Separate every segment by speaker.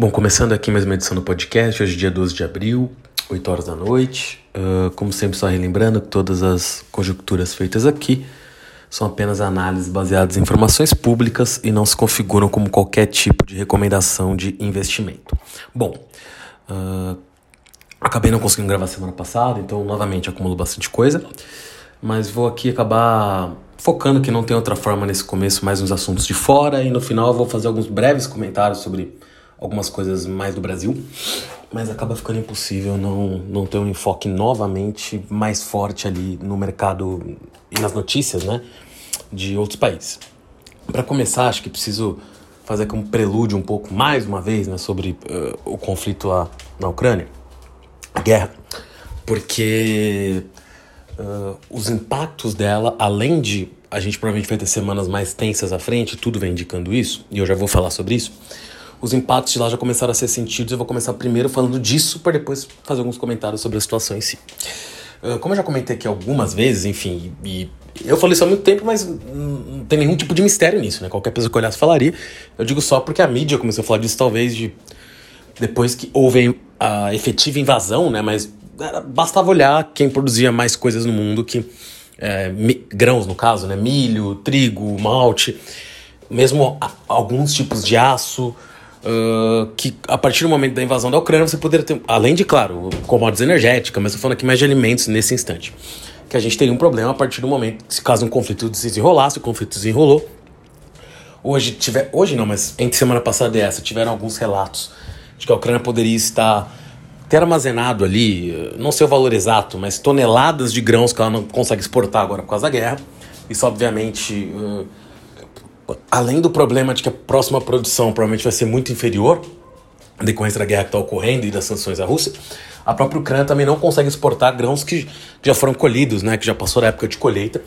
Speaker 1: Bom, começando aqui mais uma edição do podcast, hoje é dia 12 de abril, 8 horas da noite. Uh, como sempre, só relembrando que todas as conjecturas feitas aqui são apenas análises baseadas em informações públicas e não se configuram como qualquer tipo de recomendação de investimento. Bom, uh, acabei não conseguindo gravar semana passada, então novamente acumulo bastante coisa, mas vou aqui acabar focando que não tem outra forma nesse começo, mais uns assuntos de fora, e no final eu vou fazer alguns breves comentários sobre algumas coisas mais do Brasil, mas acaba ficando impossível não, não ter um enfoque novamente mais forte ali no mercado e nas notícias, né, de outros países. Para começar, acho que preciso fazer como prelúdio um pouco mais uma vez, né, sobre uh, o conflito lá na Ucrânia, a guerra, porque uh, os impactos dela, além de a gente provavelmente vai ter semanas mais tensas à frente, tudo vem indicando isso, e eu já vou falar sobre isso os impactos de lá já começaram a ser sentidos. Eu vou começar primeiro falando disso, para depois fazer alguns comentários sobre a situação em si. Uh, como eu já comentei aqui algumas vezes, enfim, e, eu falei isso há muito tempo, mas não tem nenhum tipo de mistério nisso, né? Qualquer pessoa que olhasse falaria. Eu digo só porque a mídia começou a falar disso, talvez, de depois que houve a efetiva invasão, né? Mas bastava olhar quem produzia mais coisas no mundo que. É, mi, grãos, no caso, né? Milho, trigo, malte, mesmo alguns tipos de aço. Uh, que a partir do momento da invasão da Ucrânia você poderia ter, além de, claro, commodities energéticas, mas estou falando aqui mais de alimentos nesse instante, que a gente teria um problema a partir do momento, se caso um conflito se desenrolasse, o conflito desenrolou. Hoje, tiver, hoje não, mas entre semana passada e essa, tiveram alguns relatos de que a Ucrânia poderia estar ter armazenado ali, não sei o valor exato, mas toneladas de grãos que ela não consegue exportar agora por causa da guerra. Isso, obviamente, uh, além do problema de que a próxima produção provavelmente vai ser muito inferior, decorrência da guerra que está ocorrendo e das sanções à Rússia, a própria Ucrânia também não consegue exportar grãos que já foram colhidos, né, que já passou da época de colheita.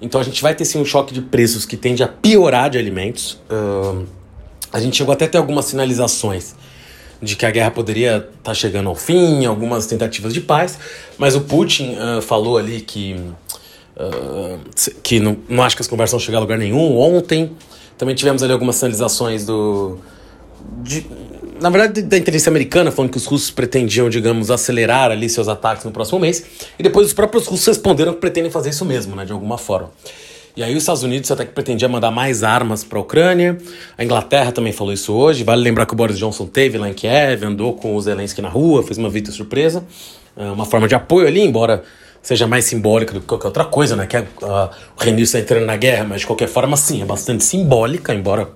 Speaker 1: Então a gente vai ter sim um choque de preços que tende a piorar de alimentos. Uh, a gente chegou até a ter algumas sinalizações de que a guerra poderia estar tá chegando ao fim, algumas tentativas de paz, mas o Putin uh, falou ali que ah, que não, não acho que as conversas vão chegar a lugar nenhum. Ontem também tivemos ali algumas sinalizações do. De, na verdade, da inteligência americana, falando que os russos pretendiam, digamos, acelerar ali seus ataques no próximo mês. E depois os próprios russos responderam que pretendem fazer isso mesmo, né, de alguma forma. E aí os Estados Unidos até que pretendia mandar mais armas para a Ucrânia. A Inglaterra também falou isso hoje. Vale lembrar que o Boris Johnson teve lá em Kiev, andou com o Zelensky na rua, fez uma visita surpresa. Ah, uma forma de apoio ali, embora seja mais simbólica do que qualquer outra coisa, né? Que a, a, o Reino Unido está entrando na guerra, mas de qualquer forma, sim, é bastante simbólica, embora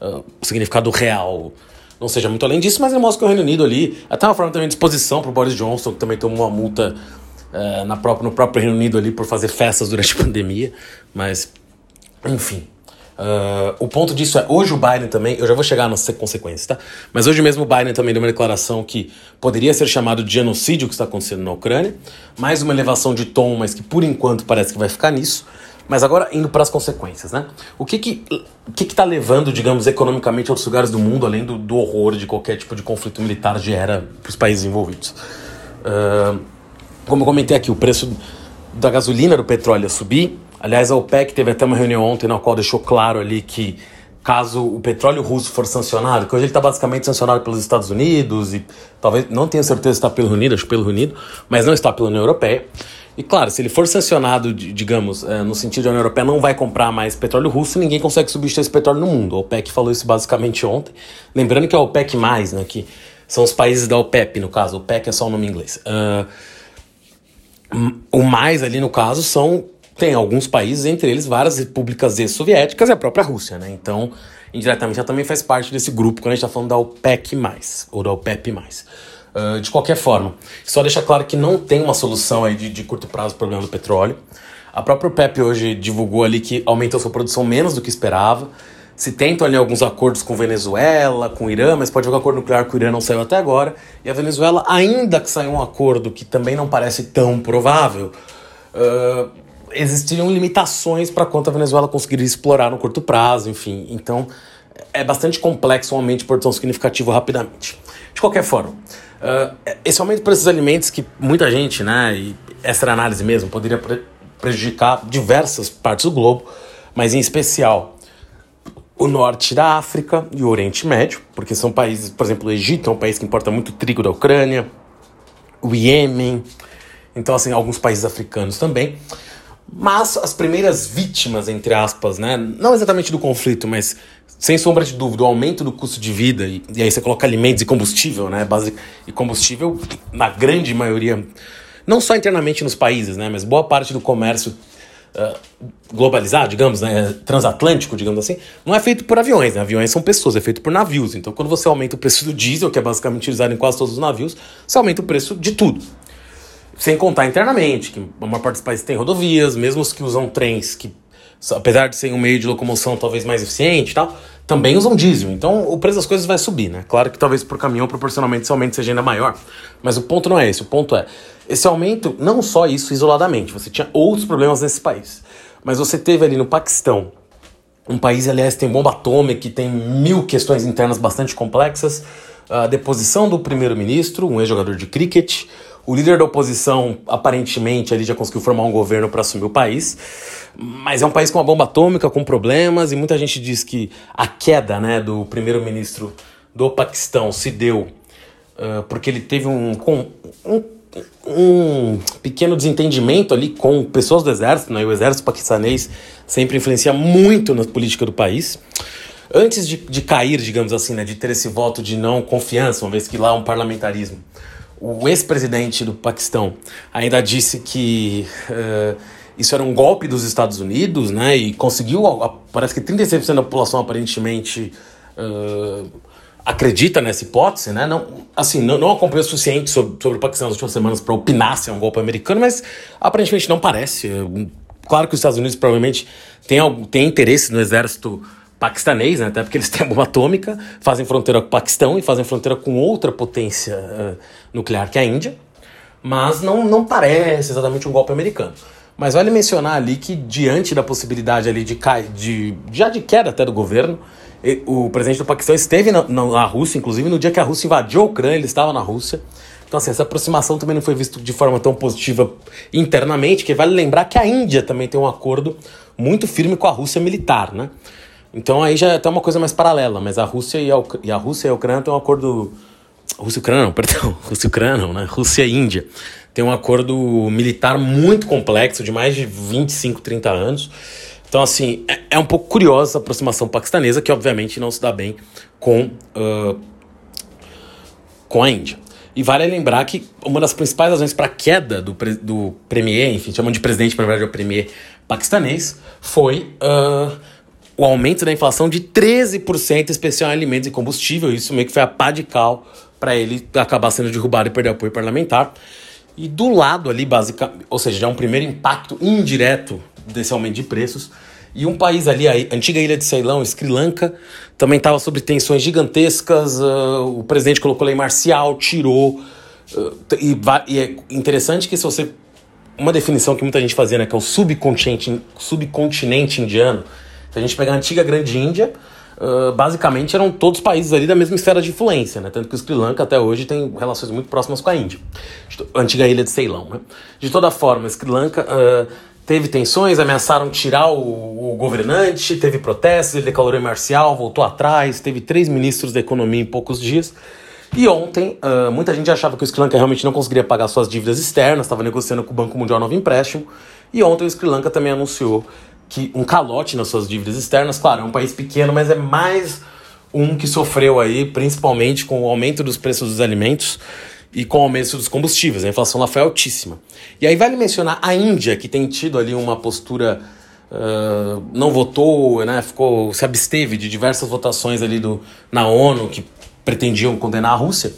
Speaker 1: uh, o significado real não seja muito além disso, mas ele mostra que o Reino Unido ali, até uma forma também de disposição para o Boris Johnson, que também tomou uma multa uh, na própria, no próprio Reino Unido ali por fazer festas durante a pandemia, mas enfim. Uh, o ponto disso é, hoje o Biden também, eu já vou chegar nas consequências, tá? Mas hoje mesmo o Biden também deu uma declaração que poderia ser chamado de genocídio o que está acontecendo na Ucrânia, mais uma elevação de tom, mas que por enquanto parece que vai ficar nisso. Mas agora indo para as consequências, né? O que que, o que que tá levando, digamos, economicamente a outros lugares do mundo, além do, do horror de qualquer tipo de conflito militar gera para os países envolvidos? Uh, como eu comentei aqui, o preço da gasolina, do petróleo ia subir, Aliás, a OPEC teve até uma reunião ontem na qual deixou claro ali que caso o petróleo russo for sancionado, que hoje ele está basicamente sancionado pelos Estados Unidos e talvez, não tenho certeza se está pelo Unido, acho pelo Reino Unido, mas não está pela União Europeia. E claro, se ele for sancionado, digamos, é, no sentido de a União Europeia não vai comprar mais petróleo russo, ninguém consegue substituir esse petróleo no mundo. A OPEC falou isso basicamente ontem. Lembrando que a OPEC, né, que são os países da OPEP, no caso, OPEC é só o nome em inglês. Uh, o mais ali, no caso, são tem alguns países, entre eles várias repúblicas ex-soviéticas e a própria Rússia, né? Então, indiretamente, ela também faz parte desse grupo quando a gente está falando da OPEC+, ou da OPEP+. Uh, de qualquer forma, só deixa claro que não tem uma solução aí de, de curto prazo para o problema do petróleo. A própria OPEP hoje divulgou ali que aumentou sua produção menos do que esperava. Se tentam ali alguns acordos com Venezuela, com Irã, mas pode jogar acordo nuclear com o Irã não saiu até agora. E a Venezuela, ainda que saiu um acordo que também não parece tão provável, uh, existiriam limitações para quanto a Venezuela conseguiria explorar no curto prazo, enfim. Então, é bastante complexo um aumento de produção significativo rapidamente. De qualquer forma, uh, esse aumento preços dos alimentos que muita gente, né, e essa análise mesmo, poderia pre prejudicar diversas partes do globo, mas em especial o norte da África e o Oriente Médio, porque são países, por exemplo, o Egito é um país que importa muito trigo da Ucrânia, o Iêmen, então assim, alguns países africanos também. Mas as primeiras vítimas, entre aspas, né, não exatamente do conflito, mas sem sombra de dúvida, o aumento do custo de vida, e, e aí você coloca alimentos e combustível, né, base, e combustível, na grande maioria, não só internamente nos países, né, mas boa parte do comércio uh, globalizado, digamos, né, transatlântico, digamos assim, não é feito por aviões, né? aviões são pessoas, é feito por navios. Então, quando você aumenta o preço do diesel, que é basicamente utilizado em quase todos os navios, você aumenta o preço de tudo. Sem contar internamente, que a maior parte dos países tem rodovias, mesmo os que usam trens, que apesar de ser um meio de locomoção talvez mais eficiente e tal, também usam diesel. Então o preço das coisas vai subir, né? Claro que talvez por caminhão proporcionalmente esse aumento seja ainda maior. Mas o ponto não é esse. O ponto é, esse aumento, não só isso isoladamente, você tinha outros problemas nesse país. Mas você teve ali no Paquistão, um país, aliás, tem bomba atômica, que tem mil questões internas bastante complexas, a deposição do primeiro-ministro, um ex-jogador de cricket, o líder da oposição, aparentemente, ali já conseguiu formar um governo para assumir o país, mas é um país com uma bomba atômica, com problemas, e muita gente diz que a queda né, do primeiro-ministro do Paquistão se deu uh, porque ele teve um, um, um, pequeno desentendimento ali com pessoas do exército, né, e o exército paquistanês sempre influencia muito na política do país. Antes de, de cair, digamos assim, né, de ter esse voto de não confiança, uma vez que lá é um parlamentarismo, o ex-presidente do Paquistão ainda disse que uh, isso era um golpe dos Estados Unidos, né? E conseguiu, parece que 36% da população aparentemente uh, acredita nessa hipótese, né? Não, assim, não, não acompanhou o suficiente sobre, sobre o Paquistão nas últimas semanas para opinar se é um golpe americano, mas aparentemente não parece. Claro que os Estados Unidos provavelmente tem, tem interesse no exército paquistanês, né? até porque eles têm bomba atômica, fazem fronteira com o Paquistão e fazem fronteira com outra potência uh, nuclear que é a Índia, mas não, não parece exatamente um golpe americano. Mas vale mencionar ali que diante da possibilidade ali de, de já de queda até do governo, o presidente do Paquistão esteve na, na, Rússia, inclusive no dia que a Rússia invadiu a Ucrânia, ele estava na Rússia. Então, assim, essa aproximação também não foi vista de forma tão positiva internamente, que vale lembrar que a Índia também tem um acordo muito firme com a Rússia militar, né? Então aí já é até uma coisa mais paralela, mas a Rússia e a, e a Rússia e a Ucrânia têm um acordo. Rússia e Ucrânia, não, perdão. Rússia e Ucrânia, não, né? Rússia e Índia. Tem um acordo militar muito complexo, de mais de 25, 30 anos. Então, assim, é, é um pouco curiosa essa aproximação paquistanesa, que obviamente não se dá bem com, uh, com a Índia. E vale lembrar que uma das principais razões para a queda do, do premier, enfim, chamam de presidente, na verdade é o premier paquistanês, foi. Uh, o aumento da inflação de 13%, especial em alimentos e combustível. Isso meio que foi a pá de cal para ele acabar sendo derrubado e perder apoio parlamentar. E do lado ali, basicamente, ou seja, já é um primeiro impacto indireto desse aumento de preços. E um país ali, a antiga ilha de Ceilão, Sri Lanka, também estava sob tensões gigantescas. Uh, o presidente colocou lei marcial, tirou. Uh, e, e, é interessante que se você. Uma definição que muita gente fazia, né, que é o subcontinente, subcontinente indiano, se a gente pegar a antiga Grande Índia, uh, basicamente eram todos países ali da mesma esfera de influência, né? Tanto que o Sri Lanka até hoje tem relações muito próximas com a Índia, a antiga ilha de Ceilão. Né? De toda forma, o Sri Lanka uh, teve tensões, ameaçaram tirar o, o, governante, teve protestos, ele declarou marcial, voltou atrás, teve três ministros da economia em poucos dias. E ontem, uh, muita gente achava que o Sri Lanka realmente não conseguiria pagar suas dívidas externas, estava negociando com o Banco Mundial novo empréstimo. E ontem o Sri Lanka também anunciou que um calote nas suas dívidas externas. Claro, é um país pequeno, mas é mais um que sofreu aí, principalmente com o aumento dos preços dos alimentos e com o aumento dos combustíveis. A inflação lá foi altíssima. E aí vale mencionar a Índia, que tem tido ali uma postura. Uh, não votou, né, ficou, se absteve de diversas votações ali do, na ONU que pretendiam condenar a Rússia,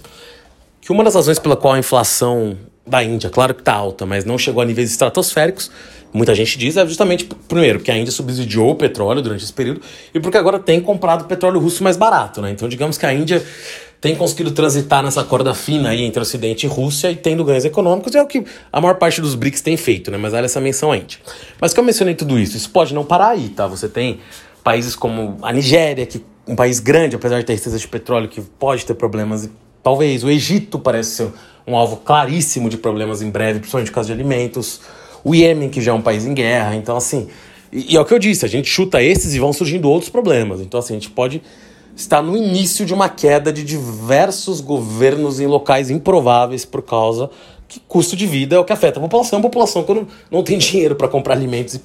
Speaker 1: que uma das razões pela qual a inflação da Índia, claro que está alta, mas não chegou a níveis estratosféricos, muita gente diz, é justamente, primeiro, porque a Índia subsidiou o petróleo durante esse período e porque agora tem comprado petróleo russo mais barato, né? Então, digamos que a Índia tem conseguido transitar nessa corda fina aí entre Ocidente e Rússia e tendo ganhos econômicos, é o que a maior parte dos BRICS tem feito, né? Mas olha essa menção à Índia. Mas que eu mencionei tudo isso, isso pode não parar aí, tá? Você tem países como a Nigéria, que um país grande, apesar de ter riqueza de petróleo, que pode ter problemas, talvez o Egito parece ser um alvo claríssimo de problemas em breve, principalmente por causa de alimentos o Iêmen, que já é um país em guerra. Então, assim, E, e é o que eu disse, a gente chuta esses e vão surgindo outros problemas. Então, assim, a gente pode estar no início de uma queda de diversos governos em locais improváveis por causa que custo de vida é o que afeta a população. A população, quando não tem dinheiro para comprar alimentos e,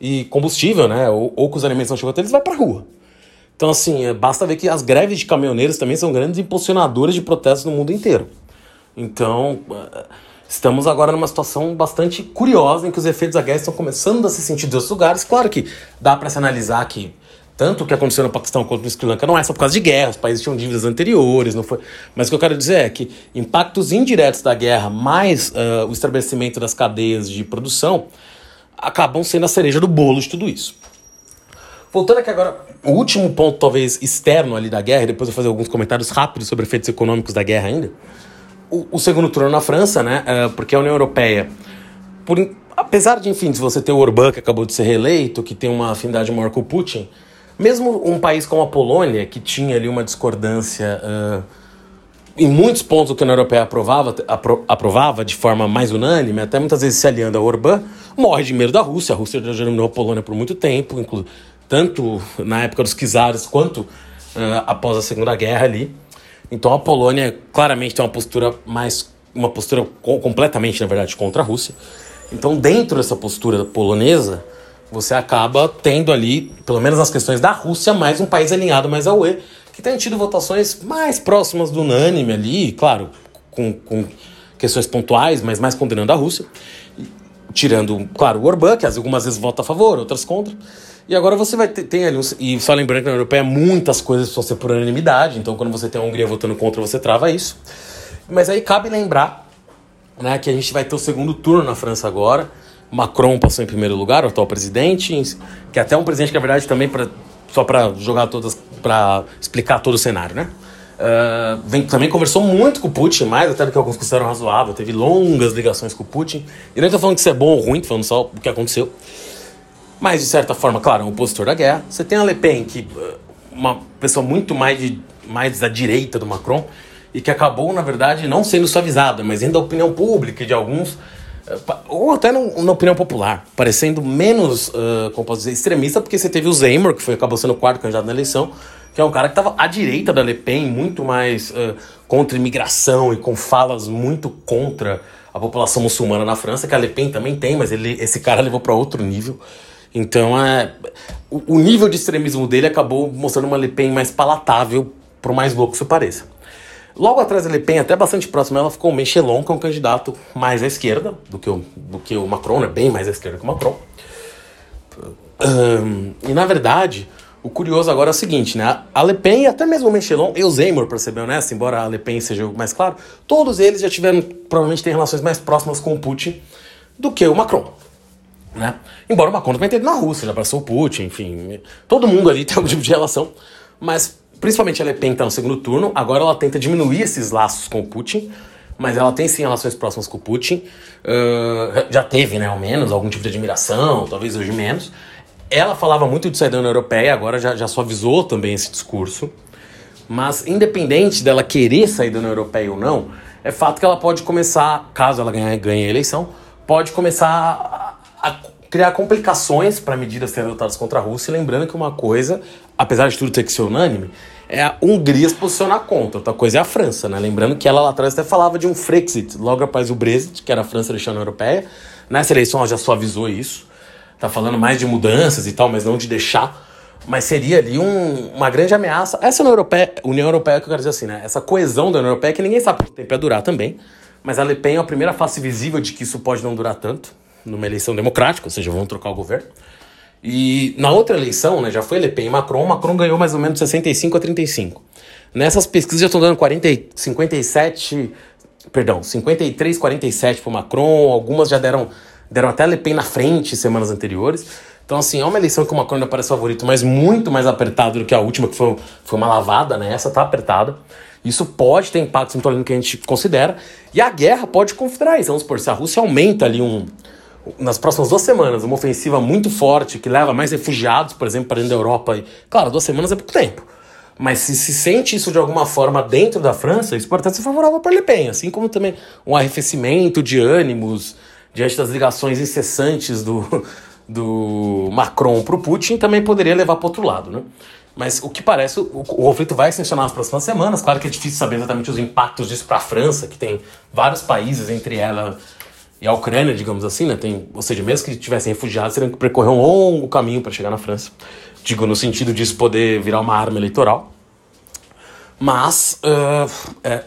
Speaker 1: e, combustível, né, ou, ou que os alimentos não chegam até eles, vai para rua. Então, assim, é, basta ver que as greves de caminhoneiros também são grandes impulsionadores de protestos no mundo inteiro. Então, é, estamos agora numa situação bastante curiosa em que os efeitos da guerra estão começando a se sentir outros lugares. Claro que dá para se analisar que tanto o que aconteceu no Paquistão quanto no Sri Lanka não é só por causa de guerra, os países tinham dívidas anteriores, não foi. Mas o que eu quero dizer é que impactos indiretos da guerra, mais uh, o estabelecimento das cadeias de produção, acabam sendo a cereja do bolo de tudo isso. Voltando aqui agora, o último ponto, talvez externo ali da guerra, e depois eu vou fazer alguns comentários rápidos sobre efeitos econômicos da guerra ainda. O, o segundo turno na França, né? Uh, porque a União Europeia, por, apesar de, enfim, de você ter o Orbán, que acabou de ser reeleito, que tem uma afinidade maior com o Putin, mesmo um país como a Polônia, que tinha ali uma discordância uh, em muitos pontos que a União Europeia aprovava, apro aprovava de forma mais unânime, até muitas vezes se aliando a Orbán, morre de medo da Rússia. A Rússia já dominou a Polônia por muito tempo, tanto na época dos czares quanto uh, após a Segunda Guerra ali. Então a Polônia claramente tem uma postura mais uma postura co completamente, na verdade, contra a Rússia. Então, dentro dessa postura polonesa, você acaba tendo ali, pelo menos nas questões da Rússia, mais um país alinhado mais ao UE, que tem tido votações mais próximas do unânime ali, claro, com, com questões pontuais, mas mais condenando a Rússia. Tirando, claro, o Orbán, que algumas vezes vota a favor, outras contra. E agora você vai ter tem ali, um, e só lembrando que na Europeia muitas coisas precisam ser por unanimidade, então quando você tem a Hungria votando contra, você trava isso. Mas aí cabe lembrar né, que a gente vai ter o segundo turno na França agora. Macron passou em primeiro lugar, o atual presidente, que é até um presidente que, na verdade, também pra, só para jogar todas, para explicar todo o cenário, né? Uh, vem, também conversou muito com o Putin, mais até do que alguns consideram razoável, teve longas ligações com o Putin. E não estou falando que isso é bom ou ruim, tô falando só o que aconteceu. Mas, de certa forma, claro, é um opositor da guerra. Você tem a Le Pen, que uh, uma pessoa muito mais, de, mais da direita do Macron, e que acabou, na verdade, não sendo suavizada, mas indo da opinião pública de alguns, uh, ou até no, na opinião popular, parecendo menos, uh, como posso dizer, extremista, porque você teve o Zemmour, que foi, acabou sendo o quarto candidato na eleição, que é um cara que estava à direita da Le Pen, muito mais uh, contra imigração e com falas muito contra a população muçulmana na França, que a Le Pen também tem, mas ele, esse cara levou para outro nível. Então, é, o, nível de extremismo dele acabou mostrando uma Le Pen mais palatável, por mais louco que isso pareça. Logo atrás da Le Pen, até bastante próximo, ela ficou o Mechelon, que é um candidato mais à esquerda do que o, do que o Macron, né? bem mais à esquerda que o Macron. Um, e na verdade, o curioso agora é o seguinte, né? A Le Pen e até mesmo o Mechelon e o Zemmour, para ser bem honesto, embora a Le Pen seja o mais claro, todos eles já tiveram, provavelmente têm relações mais próximas com o Putin do que o Macron. Né? Embora o Macron também tenha ido na Rússia, já passou o Putin, enfim. Todo mundo ali tem algum tipo de relação. Mas, principalmente a Le Pen está no segundo turno. Agora ela tenta diminuir esses laços com o Putin. Mas ela tem sim relações próximas com o Putin. Uh, já teve, né, ao menos, algum tipo de admiração, talvez hoje menos. Ela falava muito de sair da União Europeia, agora já, já suavizou também esse discurso. Mas, independente dela querer sair da União Europeia ou não, é fato que ela pode começar, caso ela ganhe, ganhe a eleição, pode começar a criar complicações para medidas serem adotadas contra a Rússia, lembrando que uma coisa, apesar de tudo ter que ser unânime, é a Hungria se posicionar contra, outra coisa é a França, né? Lembrando que ela lá atrás até falava de um Frexit, logo após o Brexit, que era a França deixando a Europeia. Nessa eleição ela já suavizou isso, tá falando mais de mudanças e tal, mas não de deixar. Mas seria ali um, uma grande ameaça. Essa União Europeia, União Europeia que eu quero dizer assim, né? Essa coesão da União Europeia que ninguém sabe quanto tempo ia durar também. Mas a Le Pen é a primeira face visível de que isso pode não durar tanto numa eleição democrática, ou seja, vão trocar o governo. E na outra eleição, né, já foi Le Pen e Macron, Macron ganhou mais ou menos 65 a 35. Nessas pesquisas já estão dando 40, 57, perdão, 53, 47 para Macron, algumas já deram, deram até Le Pen na frente semanas anteriores. Então, assim, é uma eleição que o Macron ainda parece favorito, mas muito mais apertado do que a última, que foi, foi uma lavada, né? Essa tá apertada. Isso pode ter impactos no que a gente considera. E a guerra pode configurar isso. Vamos supor, se a Rússia aumenta ali um, nas próximas duas semanas, uma ofensiva muito forte que leva mais refugiados, por exemplo, para dentro da Europa. E, claro, duas semanas é pouco tempo. Mas se se sente isso de alguma forma dentro da França, isso pode até ser favorável para Le Pen, assim como também um arrefecimento de ânimos diante das ligações incessantes do, do Macron para o Putin também poderia levar para outro lado, né? Mas o que parece, o, o conflito vai se nas próximas semanas. Claro que é difícil saber exatamente os impactos disso para a França, que tem vários países, entre ela a Ucrânia, digamos assim, né? Tem, ou seja, mesmo que tivessem refugiados, teriam que percorrer um longo caminho para chegar na França. Digo, no sentido disso poder virar uma arma eleitoral. Mas uh, é,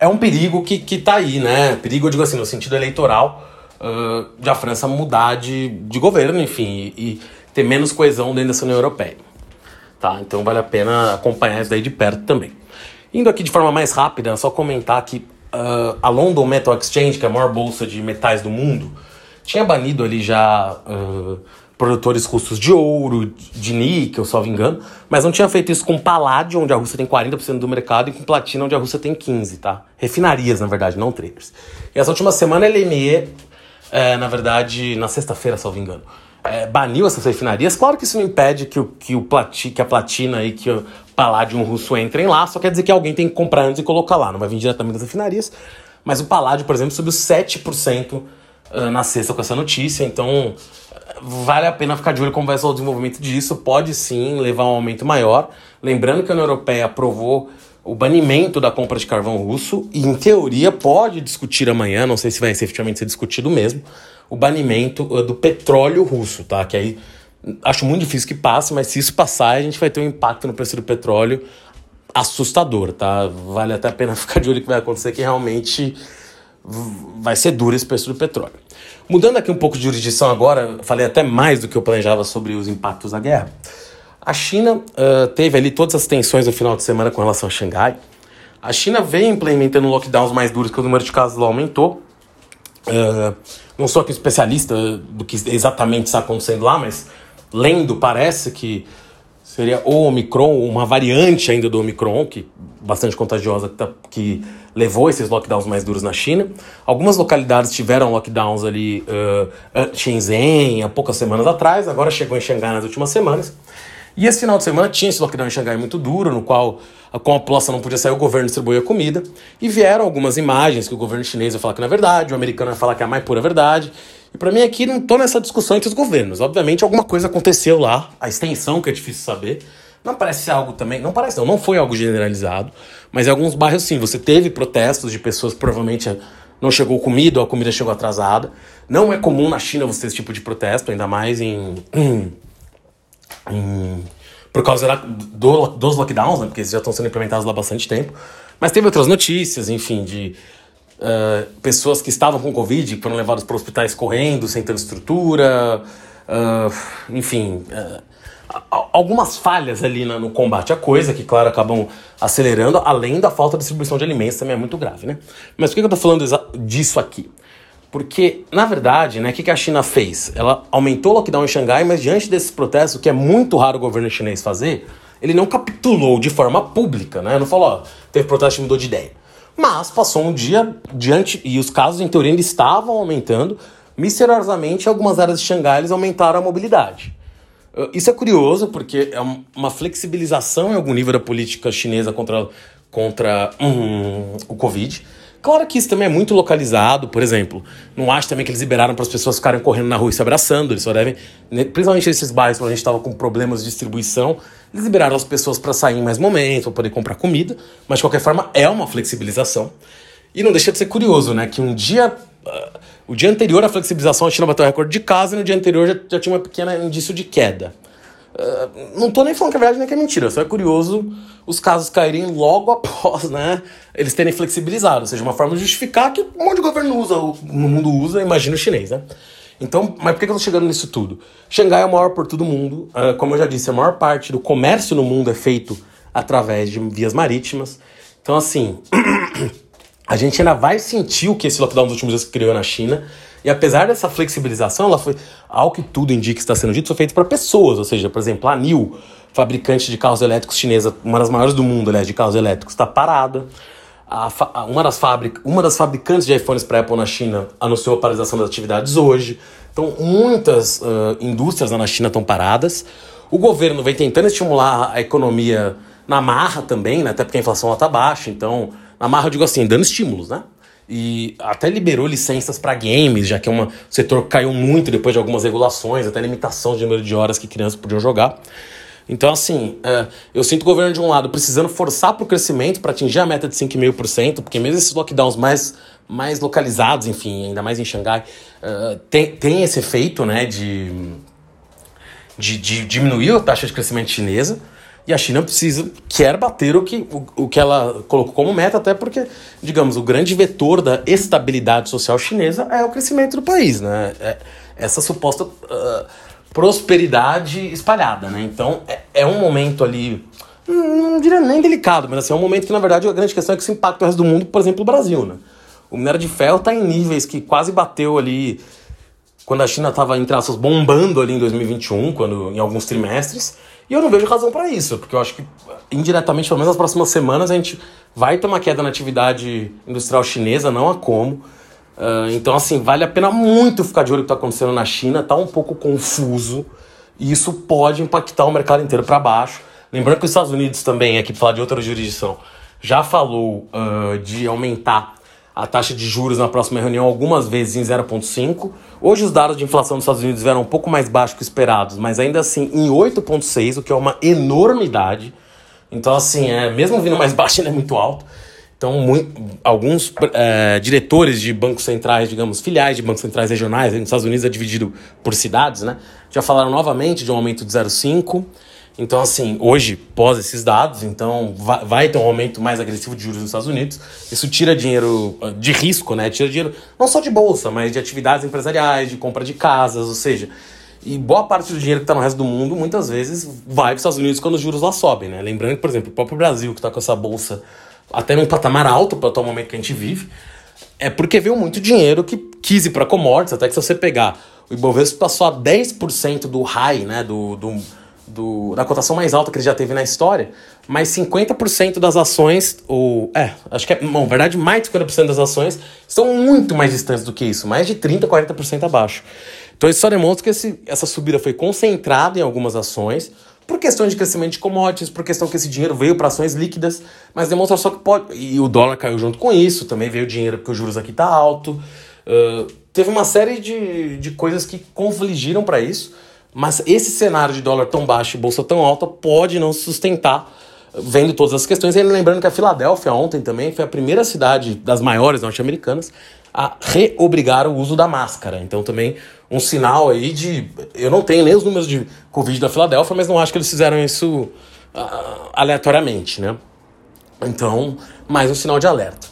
Speaker 1: é, um perigo que, que tá aí, né? Perigo, eu digo assim, no sentido eleitoral, uh, de a França mudar de, de governo, enfim, e, e ter menos coesão dentro dessa União Europeia. Tá? Então vale a pena acompanhar isso daí de perto também. Indo aqui de forma mais rápida, só comentar que uh, a London Metal Exchange, que é a maior bolsa de metais do mundo, tinha banido ali já uh, produtores russos de ouro, de níquel, salvo engano, mas não tinha feito isso com paládio, onde a Rússia tem 40% do mercado, e com platina, onde a Rússia tem 15%, tá? Refinarias, na verdade, não traders. E essa última semana a LME, é, na verdade, na sexta-feira, salvo engano, é, baniu essas refinarias. Claro que isso não impede que, o, que, o plati, que a platina e que o paládio russo entrem lá, só quer dizer que alguém tem que comprar antes e colocar lá, não vai vir diretamente das refinarias. Mas o paládio, por exemplo, subiu 7% ah, na sexta com essa notícia, então vale a pena ficar de olho como vai ser o desenvolvimento disso. Pode sim levar a um aumento maior. Lembrando que a União Europeia aprovou o banimento da compra de carvão russo e, em teoria, pode discutir amanhã, não sei se vai efetivamente ser discutido mesmo, o banimento uh, do petróleo russo, tá? Que aí acho muito difícil que passe, mas se isso passar, a gente vai ter um impacto no preço do petróleo assustador, tá? Vale até a pena ficar de olho que vai acontecer, que realmente vai ser duro esse preço do petróleo. Mudando aqui um pouco de jurisdição agora, falei até mais do que eu planejava sobre os impactos da guerra. A China uh, teve ali todas as tensões no final de semana com relação a Xangai. A China vem implementando lockdowns mais duros que o número de casos lá aumentou. Uh, não sou aqui especialista do que exatamente está acontecendo lá, mas lendo, parece que seria o Omicron, uma variante ainda do Omicron, que bastante contagiosa, que, tá, que levou esses lockdowns mais duros na China. Algumas localidades tiveram lockdowns ali, uh, Shenzhen, há poucas semanas atrás, agora chegou em Xangai nas últimas semanas. E esse final de semana tinha esse lockdown em Xangai muito duro, no qual, com a população não podia sair, o governo distribuía comida. E vieram algumas imagens que o governo chinês ia falar que não é verdade, o americano ia falar que é a mais pura verdade. E para mim aqui não tô nessa discussão entre os governos. Obviamente alguma coisa aconteceu lá, a extensão que é difícil saber. Não parece algo também, não parece não, não foi algo generalizado, mas em alguns bairros sim, você teve protestos de pessoas que provavelmente não chegou comida ou a comida chegou atrasada. Não é comum na China você ter esse tipo de protesto, ainda mais em em, por causa da, do, dos lockdowns, né, porque eles já estão sendo implementados lá há bastante tempo. Mas teve outras notícias, enfim, de uh, pessoas que estavam com Covid, que foram levadas para hospitais correndo, sem ter estrutura, uh, enfim, algumas falhas ali no combate à coisa, que, claro, acabam acelerando, além da falta de distribuição de alimentos, também é muito grave, né? Mas por que eu estou falando disso aqui? Porque, na verdade, né, o que a China fez? Ela aumentou o lockdown em Xangai, mas diante desses protestos, que é muito raro o governo chinês fazer, ele não capitulou de forma pública, né? Não falou, ó, teve protesto e mudou de ideia. Mas passou um dia diante, e os casos, em teoria, ainda estavam aumentando. Misteriosamente, algumas áreas de Xangai aumentaram a mobilidade. Uh, isso é curioso, porque é uma flexibilização em algum nível da política chinesa contra, contra hum, o Covid. Claro que isso também é muito localizado, por exemplo. Não acho também que eles liberaram para as pessoas ficarem correndo na rua e se abraçando. Eles só devem, né, principalmente nesses bairros onde a gente estava com problemas de distribuição, eles liberaram as pessoas para sair em mais momentos, para poder comprar comida. Mas de qualquer forma, é uma flexibilização. E não deixa de ser curioso, né? Que um dia. Uh, o dia anterior à flexibilização, a China bateu recorde de casa e no dia anterior já, já tinha uma pequena indício de queda. Uh, não tô nem falando que é verdade nem que é mentira, só é curioso os casos caírem logo após, né? Eles terem flexibilizado, ou seja, uma forma de justificar que um monte de governo usa, no mundo usa, imagina o chinês, né? Então, mas por que eu tô chegando nisso tudo? Xangai é o maior porto do mundo, uh, como eu já disse, a maior parte do comércio no mundo é feito através de vias marítimas. Então, assim, a gente ainda vai sentir o que esse lockdown dos últimos dias criou na China. E apesar dessa flexibilização, ela foi, ao que tudo indica que está sendo dito, foi feito para pessoas. Ou seja, por exemplo, a NIO, fabricante de carros elétricos chinesa, uma das maiores do mundo, aliás, de carros elétricos, está parada. A, uma, das fabric, uma das fabricantes de iPhones para Apple na China anunciou a paralisação das atividades hoje. Então, muitas uh, indústrias na China estão paradas. O governo vem tentando estimular a economia na marra também, né? até porque a inflação está baixa. Então, na marra eu digo assim, dando estímulos, né? E até liberou licenças para games, já que é uma, o setor caiu muito depois de algumas regulações, até limitação de número de horas que crianças podiam jogar. Então, assim, é, eu sinto o governo, de um lado, precisando forçar para o crescimento para atingir a meta de 5,5%, porque mesmo esses lockdowns mais, mais localizados, enfim, ainda mais em Xangai, uh, tem, tem esse efeito né, de, de, de diminuir a taxa de crescimento chinesa. E a China precisa, quer bater o que, o, o que ela colocou como meta, até porque, digamos, o grande vetor da estabilidade social chinesa é o crescimento do país, né? É essa suposta uh, prosperidade espalhada, né? Então é, é, um momento ali, não diria nem delicado, mas assim, é um momento que, na verdade, a grande questão é que isso impacta o resto do mundo, por exemplo, o Brasil, né? O minério de ferro está em níveis que quase bateu ali quando a China estava, entre aspas, bombando ali em 2021, quando, em alguns trimestres. E eu não vejo razão para isso, porque eu acho que indiretamente, pelo menos nas próximas semanas, a gente vai ter uma queda na atividade industrial chinesa, não há como. Uh, então, assim, vale a pena muito ficar de olho no que está acontecendo na China, tá um pouco confuso, e isso pode impactar o mercado inteiro para baixo. Lembrando que os Estados Unidos também, aqui para falar de outra jurisdição, já falou uh, de aumentar a taxa de juros na próxima reunião algumas vezes em 0,5. Hoje os dados de inflação dos Estados Unidos vieram um pouco mais baixos que esperados, mas ainda assim em 8,6, o que é uma enormidade. Então, assim, é, mesmo vindo mais baixo, ainda é muito alto. Então, muito, alguns é, diretores de bancos centrais, digamos, filiais de bancos centrais regionais, nos Estados Unidos é dividido por cidades, né? Já falaram novamente de um aumento de 0,5. Então, assim, hoje, pós esses dados, então vai, ter um aumento mais agressivo de juros nos Estados Unidos. Isso tira dinheiro ah, de risco, né? Tira dinheiro não só de bolsa, mas de atividades empresariais, de compra de casas, ou seja, e boa parte do dinheiro que está no resto do mundo, muitas vezes, vai para os Estados Unidos quando os juros lá sobem, né? Lembrando que, por exemplo, o próprio Brasil, que está com essa bolsa até num patamar alto para o atual momento que a gente vive, é porque veio muito dinheiro que quis ir para commodities, até que se você pegar o Ibovespa passou a 10% do high, né, do, do do, da cotação mais alta que ele já teve na história, mas 50% das ações, ou é, acho que é, bom, na verdade, mais de 50% das ações estão muito mais distantes do que isso, mais de 30%, 40% abaixo. Então isso só demonstra que esse, essa subida foi concentrada em algumas ações, por questão de crescimento de commodities, por questão que esse dinheiro veio para ações líquidas, mas demonstra só que pode. E o dólar caiu junto com isso, também veio dinheiro porque os juros aqui tá alto. Uh, teve uma série de, de coisas que confligiram para isso. Mas esse cenário de dólar tão baixo e bolsa tão alta pode não se sustentar vendo todas as questões. E lembrando que a Filadélfia ontem também foi a primeira cidade das maiores norte-americanas a reobrigar o uso da máscara. Então também um sinal aí de... Eu não tenho nem os números de Covid da Filadélfia, mas não acho que eles fizeram isso uh, aleatoriamente, né? Então, mais um sinal de alerta.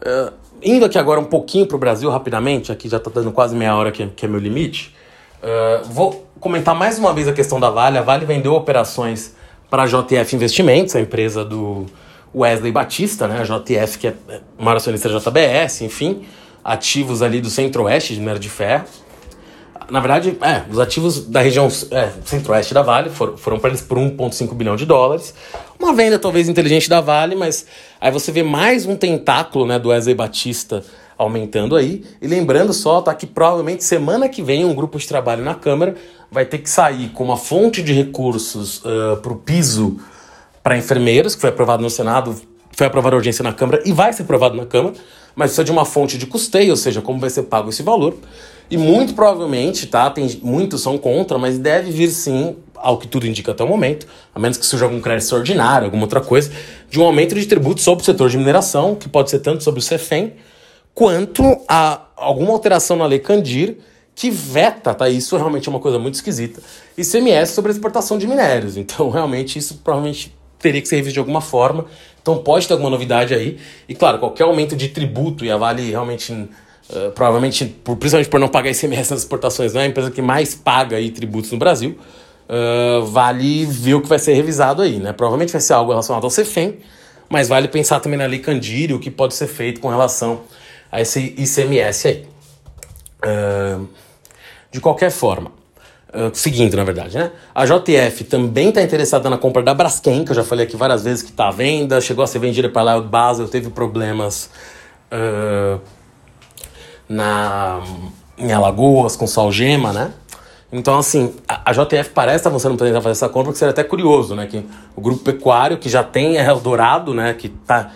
Speaker 1: Uh, indo aqui agora um pouquinho para o Brasil rapidamente, aqui já está dando quase meia hora que, que é meu limite. Uh, vou comentar mais uma vez a questão da Vale. A Vale vendeu operações para a JTF Investimentos, a empresa do Wesley Batista, né? A JTF, que é uma acionista da JBS, enfim, ativos ali do centro-oeste de minério de ferro. Na verdade, é, os ativos da região é, centro-oeste da Vale foram, foram para eles por 1,5 bilhão de dólares. Uma venda talvez inteligente da Vale, mas aí você vê mais um tentáculo né, do Wesley Batista aumentando aí. E lembrando só, tá que provavelmente semana que vem um grupo de trabalho na Câmara vai ter que sair com uma fonte de recursos uh, para o piso para enfermeiros, que foi aprovado no Senado, foi aprovada a urgência na Câmara e vai ser aprovado na Câmara, mas precisa de uma fonte de custeio, ou seja, como vai ser pago esse valor. E muito provavelmente, tá? Tem, muitos são contra, mas deve vir sim, ao que tudo indica até o momento, a menos que surja algum crédito ordinário, alguma outra coisa, de um aumento de tributos sobre o setor de mineração, que pode ser tanto sobre o CEFEM, quanto a alguma alteração na lei Candir que veta, tá? Isso realmente é uma coisa muito esquisita. E CMS sobre a exportação de minérios. Então, realmente, isso provavelmente teria que ser revisto de alguma forma. Então, pode ter alguma novidade aí. E, claro, qualquer aumento de tributo, e a Vale realmente, uh, provavelmente, por, principalmente por não pagar ICMS nas exportações, é a empresa que mais paga aí tributos no Brasil. Uh, vale ver o que vai ser revisado aí, né? Provavelmente vai ser algo relacionado ao CEFEM, mas vale pensar também na Lei Candir, o que pode ser feito com relação a esse ICMS aí. Uh, de qualquer forma, uh, seguindo na verdade, né? A JF também está interessada na compra da Braskem, que eu já falei aqui várias vezes que está à venda, chegou a ser vendida para lá o Basel, teve problemas uh, na, em Alagoas com salgema, né? Então, assim, a, a JF parece estar avançando para tentar fazer essa compra, que seria até curioso, né? Que o grupo pecuário, que já tem Eldorado, né? Que tá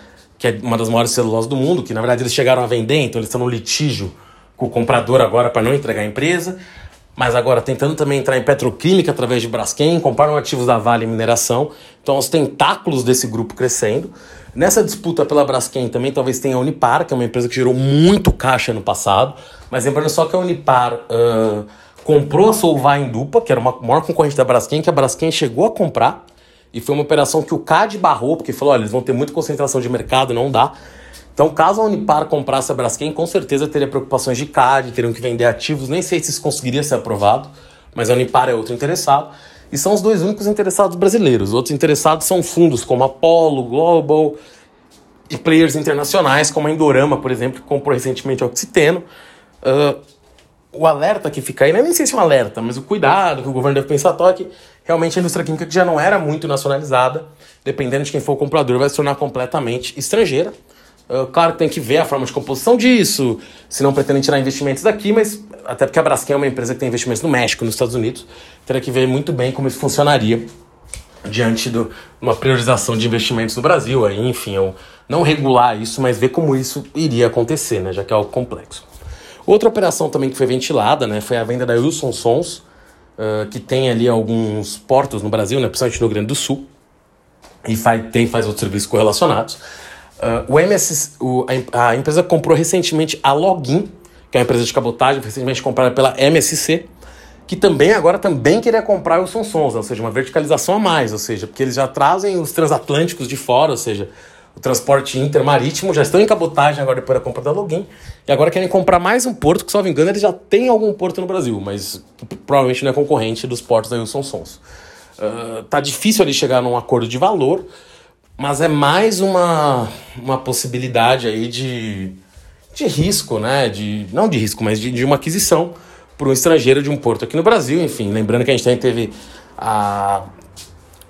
Speaker 1: que é uma das maiores celulosas do mundo, que na verdade eles chegaram a vender, então eles estão no litígio com o comprador agora para não entregar a empresa, mas agora tentando também entrar em petroquímica através de Braskem, compraram ativos da Vale Mineração, então os tentáculos desse grupo crescendo. Nessa disputa pela Braskem também talvez tenha a Unipar, que é uma empresa que gerou muito caixa no passado, mas lembrando só que a Unipar uh, comprou a Solvay em Dupa, que era uma maior concorrente da Braskem, que a Braskem chegou a comprar, e foi uma operação que o CAD barrou, porque falou, olha, eles vão ter muita concentração de mercado, não dá. Então, caso a Unipar comprasse a Braskem, com certeza teria preocupações de CAD, teriam que vender ativos, nem sei se isso conseguiria ser aprovado, mas a Unipar é outro interessado. E são os dois únicos interessados brasileiros. Outros interessados são fundos como Apollo, Global e players internacionais, como a Indorama, por exemplo, que comprou recentemente a Oxiteno. Uh, o alerta que fica aí, não é nem sei se é um alerta, mas o cuidado que o governo deve pensar é que realmente a indústria química que já não era muito nacionalizada, dependendo de quem for o comprador, vai se tornar completamente estrangeira. Uh, claro que tem que ver a forma de composição disso, se não pretendem tirar investimentos daqui, mas até porque a Braskem é uma empresa que tem investimentos no México, nos Estados Unidos, teria que ver muito bem como isso funcionaria diante de uma priorização de investimentos no Brasil, aí, enfim, não regular isso, mas ver como isso iria acontecer, né, já que é algo complexo. Outra operação também que foi ventilada, né, foi a venda da Wilson Sons, que tem ali alguns portos no Brasil, né, principalmente no Rio Grande do Sul, e faz, tem, faz outros serviços correlacionados. Uh, o MS, o, a, a, empresa comprou recentemente a Login, que é uma empresa de cabotagem, recentemente comprada pela MSC, que também agora também queria comprar o Sonsons, ou seja, uma verticalização a mais, ou seja, porque eles já trazem os transatlânticos de fora, ou seja, o transporte intermarítimo, já estão em cabotagem agora depois da compra da Login, e agora querem comprar mais um porto, que se não me engano eles já têm algum porto no Brasil, mas provavelmente não é concorrente dos portos da Wilson Sons. Uh, tá difícil ali chegar num acordo de valor, mas é mais uma, uma possibilidade aí de, de risco, né? De, não de risco, mas de, de uma aquisição para um estrangeiro de um porto aqui no Brasil. Enfim, lembrando que a gente também teve a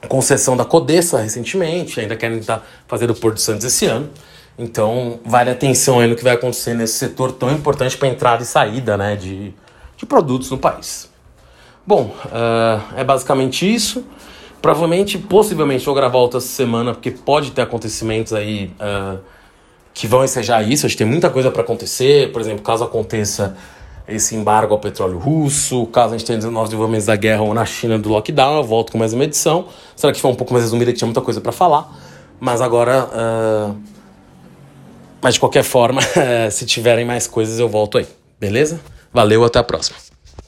Speaker 1: concessão da Codessa recentemente, ainda querem estar fazendo o Porto Santos esse ano. Então, vale atenção aí no que vai acontecer nesse setor tão importante para entrada e saída né, de, de produtos no país. Bom, uh, é basicamente isso. Provavelmente, possivelmente, vou gravar outra semana, porque pode ter acontecimentos aí uh, que vão ensejar isso. Acho que tem muita coisa para acontecer. Por exemplo, caso aconteça esse embargo ao petróleo russo, caso a gente tenha novos desenvolvimentos da guerra ou na China do lockdown, eu volto com mais uma edição. Será que foi um pouco mais resumida, que tinha muita coisa para falar. Mas agora. Uh... Mas de qualquer forma, se tiverem mais coisas, eu volto aí. Beleza? Valeu, até a próxima.